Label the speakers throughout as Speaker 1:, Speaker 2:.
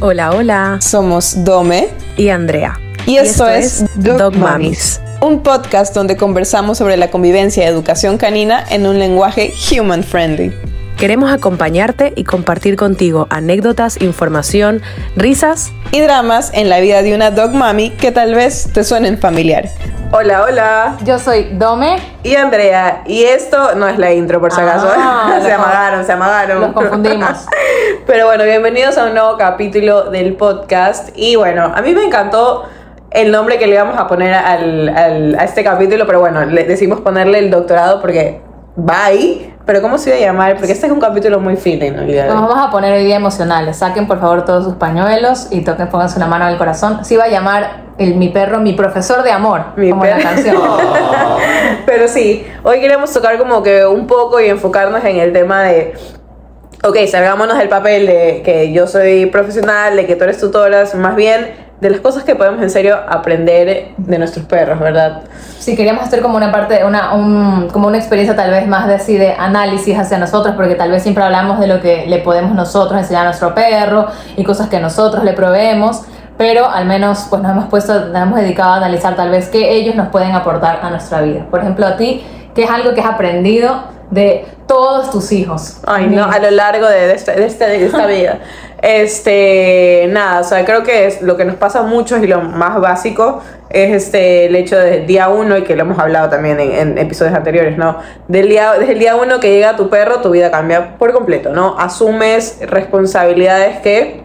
Speaker 1: Hola, hola.
Speaker 2: Somos Dome
Speaker 1: y Andrea.
Speaker 2: Y esto, es Dog, Mamis, un podcast donde conversamos sobre la convivencia y educación canina en un lenguaje human friendly.
Speaker 1: Queremos acompañarte y compartir contigo anécdotas, información, risas
Speaker 2: y dramas en la vida de una dog mami que tal vez te suenen familiar. Hola, hola.
Speaker 3: Yo soy Dome.
Speaker 2: Y Andrea. Y esto no es la intro, por si acaso. Ah, se amagaron, se amagaron.
Speaker 3: Los confundimos.
Speaker 2: Pero bueno, bienvenidos a un nuevo capítulo del podcast. Y bueno, a mí me encantó el nombre que le íbamos a poner al, al, a este capítulo, pero bueno, le decimos ponerle el doctorado porque va ahí. Pero ¿cómo se iba a llamar? Porque este es un capítulo muy fino.
Speaker 3: Nos vamos a poner hoy día emocionales. Saquen por favor todos sus pañuelos y toquen, pónganse una mano al corazón. Se iba a llamar el, mi perro, mi profesor de amor, mi como la canción.
Speaker 2: Pero sí, hoy queremos tocar como que un poco y enfocarnos en el tema de ok, salgámonos del papel de que yo soy profesional, de que tú eres tutora, más bien de las cosas que podemos en serio aprender de nuestros perros, ¿verdad?
Speaker 3: Sí, queríamos hacer como una parte, una, un, como una experiencia tal vez más de así de análisis hacia nosotros, porque tal vez siempre hablamos de lo que le podemos nosotros enseñar a nuestro perro y cosas que nosotros le proveemos, pero al menos pues nos hemos puesto, nos hemos dedicado a analizar tal vez qué ellos nos pueden aportar a nuestra vida. Por ejemplo, a ti, ¿qué es algo que has aprendido de todos tus hijos?
Speaker 2: Ay, no, a lo largo de, de, de esta vida. Este, nada, o sea, creo que es lo que nos pasa mucho y lo más básico es este el hecho del día uno y que lo hemos hablado también en, episodios anteriores, ¿no? Del día, desde el día uno que llega tu perro, tu vida cambia por completo, ¿no? Asumes responsabilidades que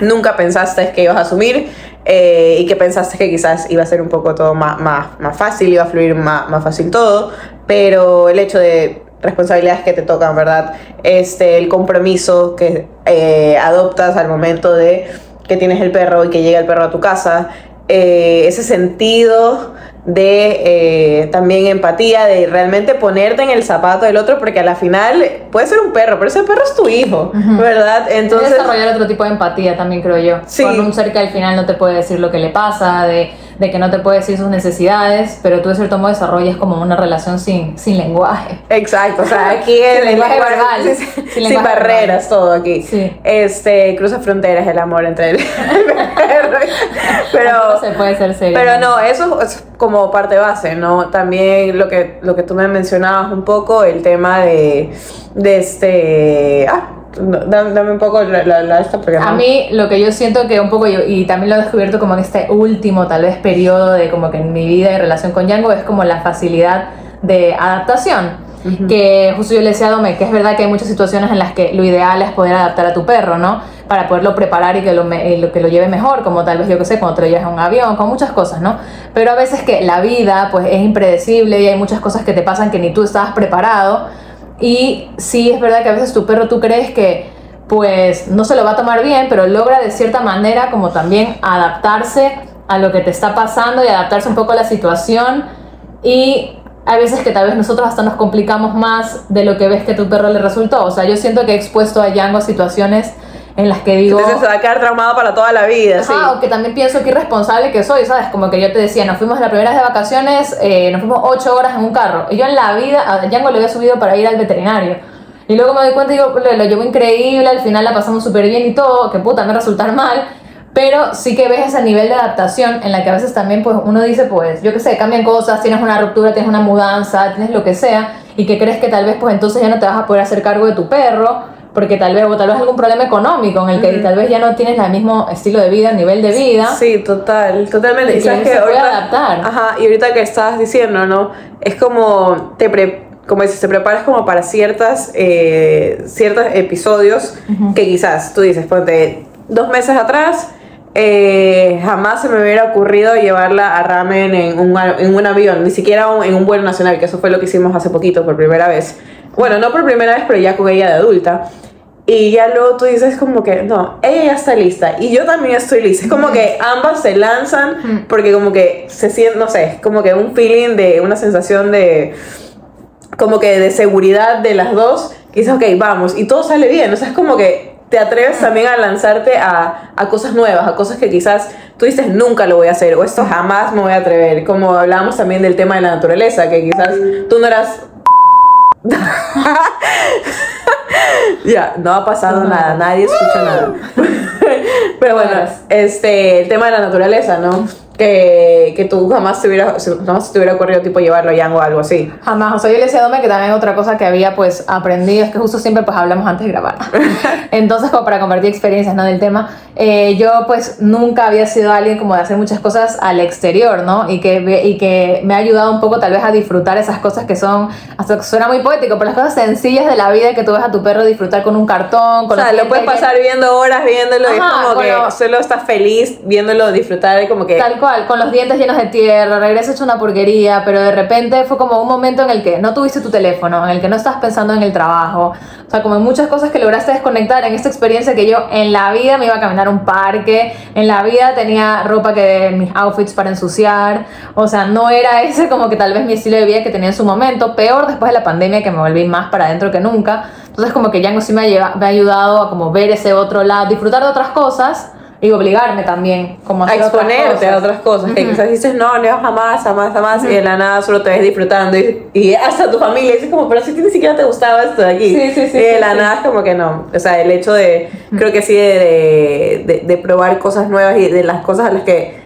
Speaker 2: nunca pensaste que ibas a asumir eh, y que pensaste que quizás iba a ser un poco todo más, más, más fácil, iba a fluir más, más fácil todo, pero el hecho de responsabilidades que te tocan, ¿verdad? Este, el compromiso que eh, adoptas al momento de que tienes el perro y que llega el perro a tu casa, eh, ese sentido de eh, también empatía, de realmente ponerte en el zapato del otro, porque a la final puede ser un perro, pero ese perro es tu hijo, ¿verdad?
Speaker 3: Entonces... desarrollar otro tipo de empatía también, creo yo. Sí. Con un ser que al final no te puede decir lo que le pasa, de de que no te puede decir sus necesidades, pero tú de cierto modo desarrollas como una relación sin, sin lenguaje.
Speaker 2: Exacto, o sea, aquí el lenguaje verbal, sin, barreras, todo aquí. Sí. Este, cruza fronteras el amor entre el, perro. pero
Speaker 3: se puede ser serio.
Speaker 2: Pero no, eso es como parte base, ¿no? También lo que, lo que tú me mencionabas un poco, el tema de, de este... Ah, Dame, un poco la, la, esta
Speaker 3: A mí lo que yo siento que un poco, yo, y también lo he descubierto como en este último tal vez periodo de como que en mi vida y relación con Django, es como la facilidad de adaptación. Que justo yo le decía a Dome que es verdad que hay muchas situaciones en las que lo ideal es poder adaptar a tu perro, ¿no? Para poderlo preparar y que lo, que lo lleve mejor, como tal vez yo que sé, cuando te lo llevas en un avión, con muchas cosas, ¿no? Pero a veces que la vida pues es impredecible y hay muchas cosas que te pasan que ni tú estabas preparado y sí es verdad que a veces tu perro tú crees que pues no se lo va a tomar bien, pero logra de cierta manera como también adaptarse a lo que te está pasando y adaptarse un poco a la situación y hay veces que tal vez nosotros hasta nos complicamos más de lo que ves que tu perro le resultó. O sea, yo siento que he expuesto a Django a situaciones en las que digo...
Speaker 2: Entonces se va a quedar traumado para toda la vida,
Speaker 3: ajá, sí. o que también pienso que irresponsable que soy, ¿sabes? Como que yo te decía, nos fuimos la primera vez de vacaciones, eh, nos fuimos ocho horas en un carro. Y yo en la vida, a Django le había subido para ir al veterinario. Y luego me doy cuenta y digo, lo, lo llevo increíble, al final la pasamos súper bien y todo, que puta, me resultar mal. Pero sí que ves ese nivel de adaptación en la que a veces también pues uno dice, pues, yo qué sé, cambian cosas, tienes una ruptura, tienes una mudanza, tienes lo que sea, y que crees que tal vez pues entonces ya no te vas a poder hacer cargo de tu perro, porque tal vez, o tal vez algún problema económico en el que tal vez ya no tienes el mismo estilo de vida, nivel de vida.
Speaker 2: Sí, total, totalmente.
Speaker 3: Y, sabes que se puede adaptar.
Speaker 2: Ajá, y ahorita que estabas diciendo, ¿no? Es como te pre, como dices, te preparas como para ciertas, eh, ciertos episodios que quizás tú dices, ponte dos meses atrás. Eh, jamás se me hubiera ocurrido llevarla a ramen en un, en un avión, ni siquiera en un vuelo nacional, que eso fue lo que hicimos hace poquito por primera vez. Bueno, no por primera vez, pero ya con ella de adulta. Y ya luego tú dices como que, no, ella ya está lista y yo también estoy lista. Es como que ambas se lanzan porque como que se siente, no sé, es como que un feeling de, una sensación de, como que de seguridad de las dos. Y dices, ok, vamos, y todo sale bien. O sea, es como que te atreves también a lanzarte a, a, cosas nuevas, a cosas que quizás tú dices nunca lo voy a hacer o esto jamás me voy a atrever. Como hablábamos también del tema de la naturaleza, que quizás tú no eras ya, no ha pasado nada, nadie escucha nada. Pero bueno, este, el tema de la naturaleza, ¿no? Que, que tú jamás te hubiera, jamás te hubiera ocurrido tipo llevarlo a Yang o algo así.
Speaker 3: Jamás, o sea, yo le decía a Dome que también otra cosa que había pues aprendido es que justo siempre pues hablamos antes de grabar. Entonces como para compartir experiencias, ¿no? Del tema, eh, yo pues nunca había sido alguien como de hacer muchas cosas al exterior, ¿no? Y que, y que me ha ayudado un poco tal vez a disfrutar esas cosas que son, hasta que suena muy poético, pero las cosas sencillas de la vida que tú ves a tu perro disfrutar con un cartón, con
Speaker 2: O sea, lo puedes pasar viendo horas viéndolo y es
Speaker 3: Ajá,
Speaker 2: como
Speaker 3: con
Speaker 2: que
Speaker 3: lo-
Speaker 2: solo estás feliz viéndolo disfrutar y como que...
Speaker 3: Tal cual, con los dientes llenos de tierra, regreso hecho una porquería, pero de repente fue como un momento en el que no tuviste tu teléfono, en el que no estás pensando en el trabajo. O sea, como en muchas cosas que lograste desconectar en esta experiencia que yo en la vida me iba a caminar a un parque, en la vida tenía ropa que mis outfits para ensuciar. O sea, no era ese como que tal vez mi estilo de vida que tenía en su momento. Peor después de la pandemia que me volví más para adentro que nunca. Entonces como que Django sí me ha, lleva- me ha ayudado a como ver ese otro lado, disfrutar de otras cosas y obligarme también como a
Speaker 2: a
Speaker 3: hacer otras
Speaker 2: exponerte a
Speaker 3: cosas.
Speaker 2: otras cosas que quizás dices no, no jamás, jamás, jamás y de la nada solo te ves disfrutando y, y hasta tu familia dice como pero si ni siquiera te gustaba esto de aquí
Speaker 3: Sí, sí, sí,
Speaker 2: y de
Speaker 3: sí,
Speaker 2: la
Speaker 3: sí.
Speaker 2: nada es como que no o sea el hecho de creo que sí de, de, de- de probar cosas nuevas y de las cosas a las que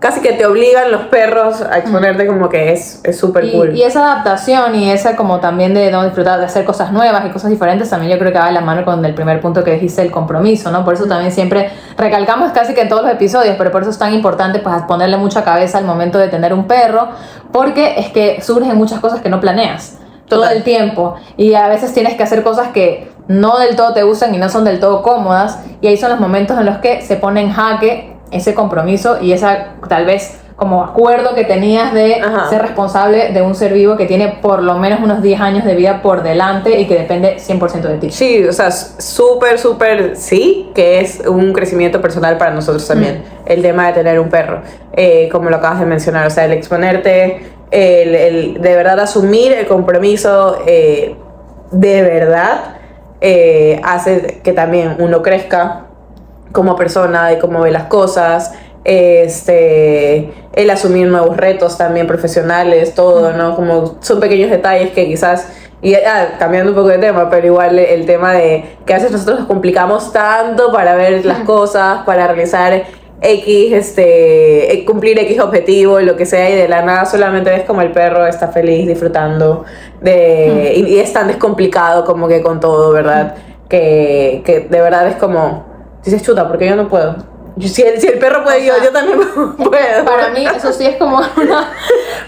Speaker 2: casi que te obligan los perros a exponerte como que es es súper
Speaker 3: Y,
Speaker 2: cool.
Speaker 3: y esa adaptación y esa como también de no disfrutar de hacer cosas nuevas y cosas diferentes también yo creo que va de la mano con el primer punto que dijiste el compromiso no por eso también siempre recalcamos casi que en todos los episodios pero por eso es tan importante pues ponerle mucha cabeza al momento de tener un perro porque es que surgen muchas cosas que no planeas todo el tiempo. Y a veces tienes que hacer cosas que no del todo te gustan y no son del todo cómodas y ahí son los momentos en los que se pone en jaque ese compromiso y esa tal vez como acuerdo que tenías de
Speaker 2: Ajá.
Speaker 3: ser responsable de un ser vivo que tiene por lo menos unos 10 años de vida por delante y que depende 100% de ti.
Speaker 2: Sí, o sea, súper, súper sí, que es un crecimiento personal para nosotros también, el tema de tener un perro, eh, como lo acabas de mencionar, o sea, el exponerte, el, el de verdad asumir el compromiso eh, de verdad, eh, hace que también uno crezca como persona, de cómo ve las cosas, este, el asumir nuevos retos también profesionales, todo, ¿no? Como son pequeños detalles que quizás, y ah, cambiando un poco de tema, pero igual el tema de que a veces nosotros nos complicamos tanto para ver las cosas, para realizar X, este, eh, cumplir X objetivo, lo que sea, y de la nada solamente ves como el perro está feliz, disfrutando, de, y, y es tan descomplicado como que con todo, ¿verdad? Que, que de verdad es como, dices, chuta, porque yo no puedo. Si el, si el perro puede,
Speaker 3: O
Speaker 2: yo,
Speaker 3: sea,
Speaker 2: yo también puedo.
Speaker 3: Para mí eso sí es como una,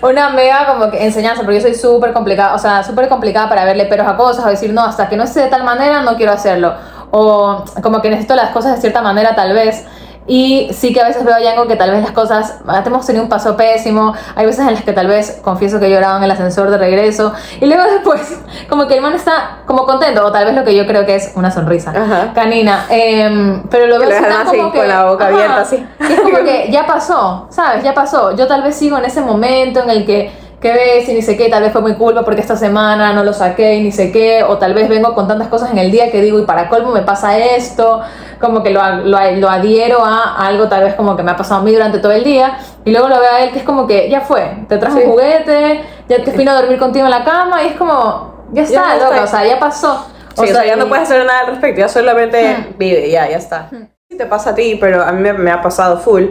Speaker 3: una mega como que enseñanza, porque yo soy súper complicada, o sea, súper complicada para verle peros a cosas o decir, no, hasta que no esté de tal manera no quiero hacerlo. O como que necesito las cosas de cierta manera tal vez. Y sí que a veces veo a Yango que tal vez las cosas, ah, hemos tenido un paso pésimo, hay veces en las que tal vez confieso que he llorado en el ascensor de regreso y luego después como que el man está como contento o tal vez lo que yo creo que es una sonrisa
Speaker 2: Ajá.
Speaker 3: canina, em, pero lo veo así
Speaker 2: así,
Speaker 3: como que
Speaker 2: con la boca abierta, así.
Speaker 3: y es como que ya pasó, ¿sabes? Ya pasó. Yo tal vez sigo en ese momento en el que, ¿qué ves? Y ni sé qué, tal vez fue mi culpa porque esta semana no lo saqué y ni sé qué, o tal vez vengo con tantas cosas en el día que digo, y para colmo me pasa esto, como que lo, lo, lo adhiero a algo tal vez como que me ha pasado a mí durante todo el día, y luego lo veo a él que es como que ya fue, te trajo
Speaker 2: Sí.
Speaker 3: un juguete, ya te vino a dormir contigo en la cama, y es como, ya está,
Speaker 2: Ya
Speaker 3: loca, o sea, ya pasó.
Speaker 2: Sí, o sea, ya
Speaker 3: y-
Speaker 2: no puedes hacer nada al respecto, ya solamente vive, ya, ya está. Sí te pasa a ti, pero a mí me, me ha pasado full.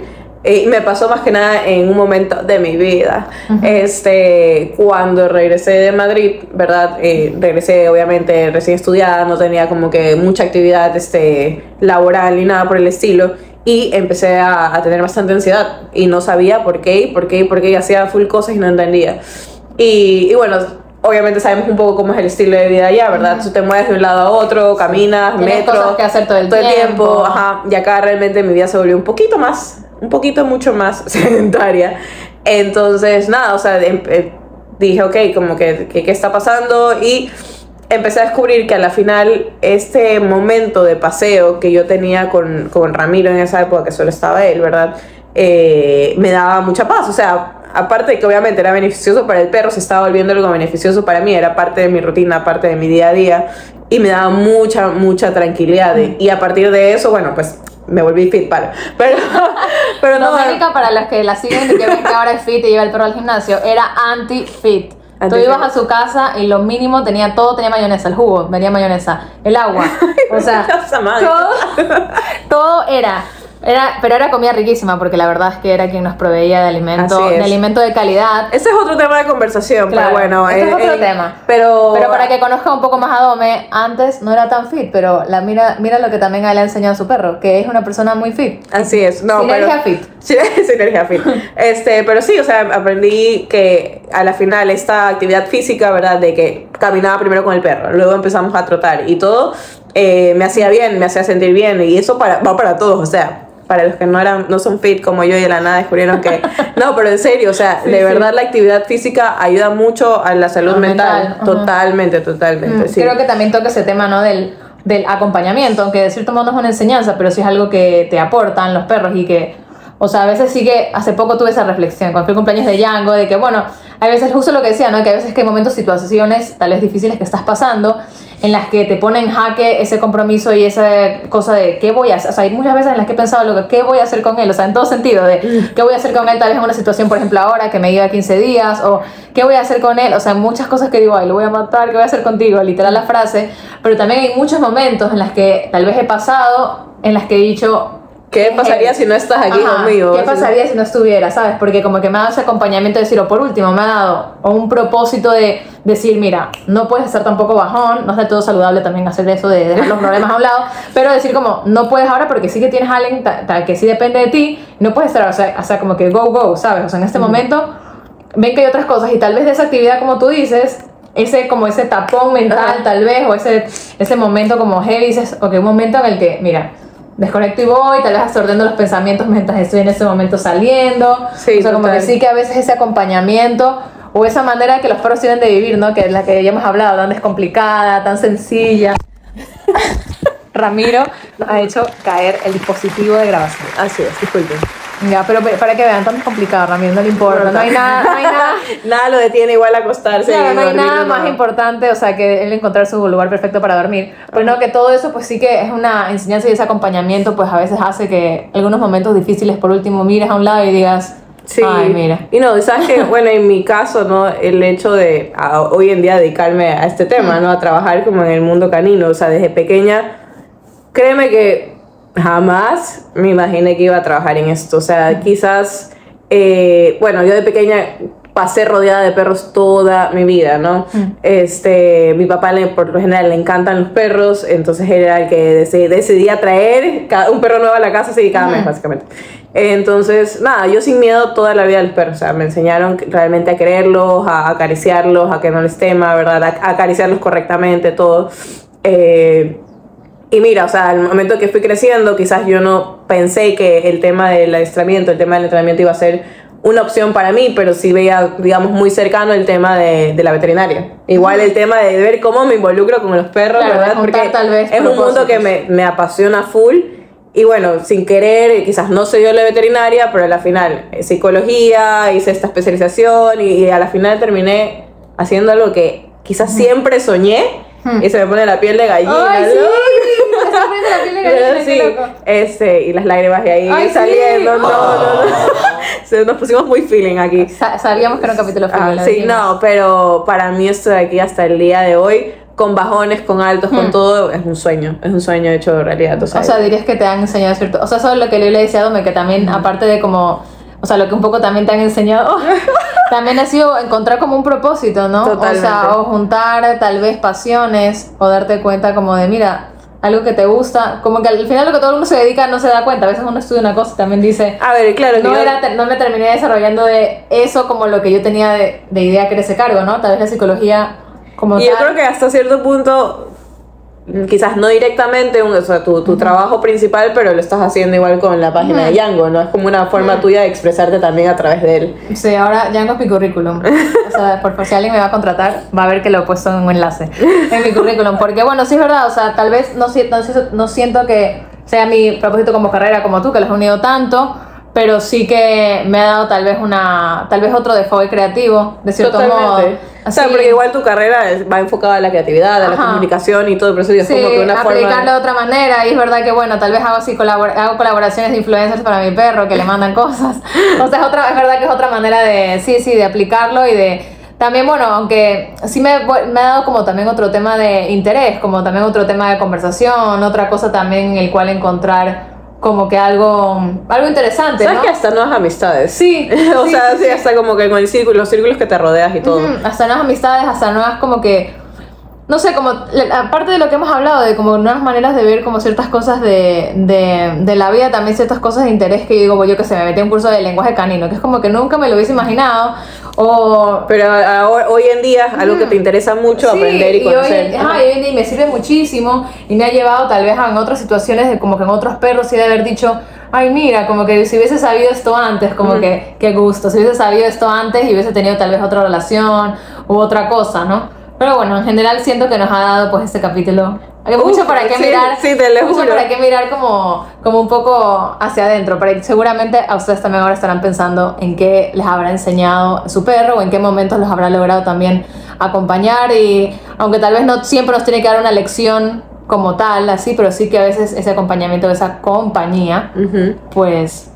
Speaker 2: Y me pasó más que nada en un momento de mi vida. Este, cuando regresé de Madrid, ¿verdad? Eh, regresé obviamente recién estudiada, no tenía como que mucha actividad este, laboral ni nada por el estilo. Y empecé a, a tener bastante ansiedad y no sabía por qué, y por qué, y por qué, y hacía full cosas y no entendía. Y, y bueno, obviamente sabemos un poco cómo es el estilo de vida allá, ¿verdad? Tú te mueves de un lado a otro, caminas,
Speaker 3: Tienes
Speaker 2: metro,
Speaker 3: cosas que hacer todo el
Speaker 2: tiempo.
Speaker 3: tiempo.
Speaker 2: Ajá, y acá realmente mi vida se volvió un poquito más, un poquito mucho más sedentaria. Entonces, nada, o sea, em- eh, dije, ok, como que, que- ¿qué está pasando? Y empecé a descubrir que a la final este momento de paseo que yo tenía con, con Ramiro en esa época, que solo estaba él, ¿verdad? Eh, me daba mucha paz, o sea, aparte de que obviamente era beneficioso para el perro, se estaba volviendo algo beneficioso para mí, era parte de mi rutina, parte de mi día a día, y me daba mucha, mucha tranquilidad. Y a partir de eso, bueno, pues me volví fit para. Pero, pero no,
Speaker 3: Doménica, para los que la siguen y que ven que ahora es fit y lleva el perro al gimnasio, era anti-fit. Tú ibas a su casa y lo mínimo tenía todo, tenía mayonesa, el jugo, venía mayonesa, el agua, o sea, todo, todo era Era, pero era comida riquísima porque la verdad es que era quien nos proveía de alimento, de alimento de calidad.
Speaker 2: Ese es otro tema de conversación,
Speaker 3: Claro,
Speaker 2: pero bueno.
Speaker 3: este es
Speaker 2: eh,
Speaker 3: otro
Speaker 2: eh,
Speaker 3: tema.
Speaker 2: Pero,
Speaker 3: Pero para que conozca un poco más a Dome, antes no era tan fit, pero la mira, mira lo que también le ha enseñado a su perro, que es una persona muy fit.
Speaker 2: Así es, no,
Speaker 3: Sinergia
Speaker 2: pero,
Speaker 3: fit.
Speaker 2: Sinergia fit. Este, pero sí, o sea, aprendí que a la final esta actividad física, ¿verdad? De que caminaba primero con el perro, luego empezamos a trotar y todo eh, me hacía bien, me hacía sentir bien y eso para, va para todos, o sea, para los que no eran no son fit como yo y de la nada descubrieron que no, pero en serio, o sea,
Speaker 3: Sí,
Speaker 2: de
Speaker 3: sí.
Speaker 2: verdad la actividad física ayuda mucho a la salud mental,
Speaker 3: mental,
Speaker 2: totalmente, totalmente,
Speaker 3: Mm,
Speaker 2: sí.
Speaker 3: Creo que también toca ese tema, ¿no? Del, del acompañamiento, aunque de cierto modo no es una enseñanza, pero sí es algo que te aportan los perros y que, o sea, a veces sí que hace poco tuve esa reflexión, cuando fue el cumpleaños de Django, de que, bueno, hay veces, justo lo que decía, ¿no? Que a veces que hay momentos, situaciones tal vez difíciles que estás pasando, en las que te pone en jaque ese compromiso y esa cosa de qué voy a hacer. O sea, hay muchas veces en las que he pensado lo que qué voy a hacer con él, o sea, en todo sentido, de qué voy a hacer con él tal vez en una situación, por ejemplo, ahora que me iba 15 días, o qué voy a hacer con él, o sea, muchas cosas que digo, ay, lo voy a matar, qué voy a hacer contigo, literal la frase, pero también hay muchos momentos en las que tal vez he pasado, en las que he dicho,
Speaker 2: ¿Qué pasaría
Speaker 3: eh,
Speaker 2: si no estás aquí
Speaker 3: Ajá,
Speaker 2: conmigo?
Speaker 3: ¿Qué pasaría si no estuviera, sabes? Porque como que me ha dado ese acompañamiento de decir, o por último, me ha dado o un propósito de decir, mira, no puedes estar tampoco bajón, no es del todo saludable también hacer eso de dejar los problemas a un lado, pero decir como, no puedes ahora porque sí que tienes a alguien ta- ta- que sí depende de ti, no puedes estar, o sea, o sea, como que go, go, ¿sabes? O sea, en este momento ven que hay otras cosas y tal vez de esa actividad, como tú dices, ese como ese tapón mental
Speaker 2: Ajá.
Speaker 3: tal vez, o ese, ese momento como heavy, dices, ok, un momento en el que, mira, desconecto y voy, tal vez ordeno los pensamientos mientras estoy en ese momento saliendo.
Speaker 2: Sí,
Speaker 3: o sea, como que sí que a veces ese acompañamiento o esa manera que los perros tienen de vivir, ¿no? Que es la que ya hemos hablado, tan descomplicada, tan sencilla. Ramiro nos ha hecho caer el dispositivo de grabación.
Speaker 2: Así es, disculpen.
Speaker 3: Ya, pero pe- para que vean, tan complicado, Ramiro, no le importa. No hay nada, no hay nada.
Speaker 2: Nada lo detiene igual a acostarse.
Speaker 3: Claro,
Speaker 2: y
Speaker 3: no hay
Speaker 2: dormir,
Speaker 3: nada
Speaker 2: no.
Speaker 3: más importante, o sea, que él encontrar su lugar perfecto para dormir. Pero no, que todo eso, pues sí que es una enseñanza y ese acompañamiento, pues a veces hace que algunos momentos difíciles, por último, mires a un lado y digas,
Speaker 2: Sí.
Speaker 3: ay, mira.
Speaker 2: Y no, sabes que, bueno, en mi caso, ¿no? El hecho de a- hoy en día dedicarme a este tema, ¿no? A trabajar como en el mundo canino, o sea, desde pequeña, créeme que jamás me imaginé que iba a trabajar en esto. O sea, quizás, eh, bueno, yo de pequeña pasé rodeada de perros toda mi vida, ¿no? Este, mi papá le, por lo general le encantan los perros, entonces él era el que deci- decidía traer cada- un perro nuevo a la casa, así cada mes, básicamente. Entonces, nada, yo sin miedo toda la vida a los perros, o sea, me enseñaron realmente a quererlos, a acariciarlos, a que no les tema, ¿verdad? A acariciarlos correctamente, todo. Eh, y mira, o sea, al momento que fui creciendo, quizás yo no pensé que el tema del adiestramiento, el tema del entrenamiento iba a ser una opción para mí, pero sí veía, digamos, muy cercano el tema de, de la veterinaria. Igual el tema de ver cómo me involucro con los perros,
Speaker 3: Claro,
Speaker 2: ¿verdad? Porque
Speaker 3: tal vez
Speaker 2: es un mundo que me, me apasiona full. Y bueno, sin querer, quizás no soy yo la veterinaria, pero a la final, eh, psicología, hice esta especialización y, y a la final terminé haciendo algo que quizás siempre soñé y se me pone la piel de gallina.
Speaker 3: Ay, sí, la piel de gallina, qué
Speaker 2: sí,
Speaker 3: loco.
Speaker 2: este, y las lágrimas de ahí
Speaker 3: Ay, sí.
Speaker 2: saliendo. No, no, no. Se- Nos pusimos muy feeling aquí.
Speaker 3: Sa- sabíamos que era un capítulo
Speaker 2: Ah,
Speaker 3: feliz, lo
Speaker 2: sí, no, pero para mí esto de aquí hasta el día de hoy, con bajones, con altos, con todo, es un sueño. Es un sueño hecho realidad. O sea,
Speaker 3: O sea, dirías que te han enseñado cierto. O sea, eso es lo que le decía a Dome, que también, aparte de como. O sea, lo que un poco también te han enseñado, también ha sido encontrar como un propósito, ¿no?
Speaker 2: Totalmente.
Speaker 3: O sea, o juntar tal vez pasiones, o darte cuenta como de, mira, algo que te gusta, como que al final lo que todo el mundo se dedica no se da cuenta. A veces uno estudia una cosa y también dice,
Speaker 2: a ver, claro,
Speaker 3: no,
Speaker 2: yo-
Speaker 3: era, no me terminé desarrollando de eso como lo que yo tenía de, de idea que era ese cargo, ¿no? Tal vez la psicología como
Speaker 2: Y yo
Speaker 3: tal.
Speaker 2: creo que hasta cierto punto, quizás no directamente, un- o sea, tu, tu trabajo principal, pero lo estás haciendo igual con la página de Django, ¿no? Es como una forma tuya de expresarte también a través de él.
Speaker 3: Sí, ahora Django es mi currículum. O sea, por, por si alguien me va a contratar, va a ver que lo he puesto en un enlace en mi currículum. Porque, bueno, sí es verdad, o sea, tal vez no, no, no siento que sea mi propósito como carrera como tú, que los has unido tanto, pero sí que me ha dado tal vez una, tal vez otro default creativo, de cierto modo.
Speaker 2: Totalmente. O sea,
Speaker 3: Así-
Speaker 2: porque igual tu carrera va enfocada a la creatividad, a la comunicación y todo, pero eso es
Speaker 3: Sí,
Speaker 2: como que una
Speaker 3: aplicarlo
Speaker 2: forma...
Speaker 3: de otra manera y es verdad que bueno, tal vez hago así colabor- hago colaboraciones de influencers para mi perro que le mandan cosas. O sea, es otra es verdad que es otra manera de sí, sí, de aplicarlo y de también bueno, aunque sí me, me ha dado como también otro tema de interés, como también otro tema de conversación, otra cosa también en el cual encontrar como que algo, algo interesante,
Speaker 2: ¿Sabes
Speaker 3: ¿no?
Speaker 2: que hasta nuevas amistades?
Speaker 3: Sí,
Speaker 2: o
Speaker 3: sí,
Speaker 2: sea,
Speaker 3: sí,
Speaker 2: hasta como que con el círculo, los círculos que te rodeas y todo.
Speaker 3: Ujú, hasta nuevas amistades, hasta nuevas como que, no sé, como, aparte de lo que hemos hablado, de como nuevas maneras de ver como ciertas cosas de, de, de la vida, también ciertas cosas de interés que digo, pues yo que sé, me metí a un curso de lenguaje canino, que es como que nunca me lo hubiese imaginado, o...
Speaker 2: Pero ahora- hoy en día es algo que te interesa mucho
Speaker 3: Sí,
Speaker 2: aprender y conocer.
Speaker 3: hoy, ajá, y hoy en día me sirve muchísimo y me ha llevado tal vez a en otras situaciones de como que en otros perros y de haber dicho, ay mira, como que si hubiese sabido esto antes, como que qué gusto, si hubiese sabido esto antes y hubiese tenido tal vez otra relación u otra cosa, ¿no? Pero bueno, en general siento que nos ha dado pues este capítulo. Hay mucho
Speaker 2: Uf,
Speaker 3: para qué
Speaker 2: sí,
Speaker 3: mirar.
Speaker 2: sí, te lo
Speaker 3: mucho
Speaker 2: juro.
Speaker 3: para qué mirar como, como un poco hacia adentro. Pero seguramente a ustedes también ahora estarán pensando en qué les habrá enseñado su perro o en qué momentos los habrá logrado también acompañar. Y aunque tal vez no siempre nos tiene que dar una lección como tal, así, pero sí que a veces ese acompañamiento, esa compañía, pues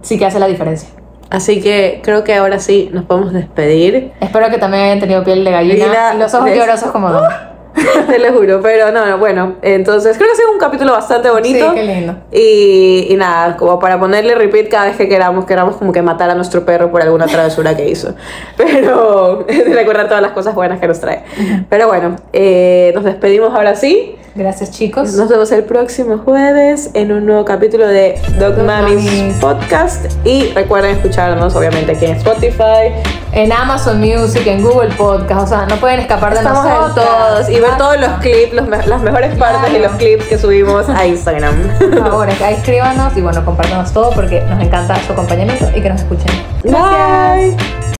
Speaker 3: sí que hace la diferencia.
Speaker 2: Así que creo que ahora sí nos podemos despedir.
Speaker 3: Espero que también hayan tenido piel de gallina y los ojos llorosos como Don.
Speaker 2: Te lo juro, pero no, no, bueno, entonces creo que ha sido un capítulo bastante bonito.
Speaker 3: Sí, qué lindo.
Speaker 2: Y, y nada, como para ponerle repeat cada vez que queramos, queramos como que matar a nuestro perro por alguna travesura que hizo. Pero recordar todas las cosas buenas que nos trae. Pero bueno, eh, nos despedimos ahora sí.
Speaker 3: Gracias chicos.
Speaker 2: Nos vemos el próximo jueves en un nuevo capítulo de Dog,
Speaker 3: Dog
Speaker 2: Mamis
Speaker 3: Mamis.
Speaker 2: Podcast. Y recuerden escucharnos, obviamente, aquí en Spotify.
Speaker 3: En Amazon Music, en Google Podcast, o sea, no pueden escapar de
Speaker 2: Estamos
Speaker 3: nosotros.
Speaker 2: en todos. Y ver todos los clips, los me- las mejores partes y
Speaker 3: Claro.
Speaker 2: los clips que subimos a Instagram.
Speaker 3: Por favor, escríbanos y bueno, compártanos todo porque nos encanta su acompañamiento y que nos escuchen.
Speaker 2: Bye.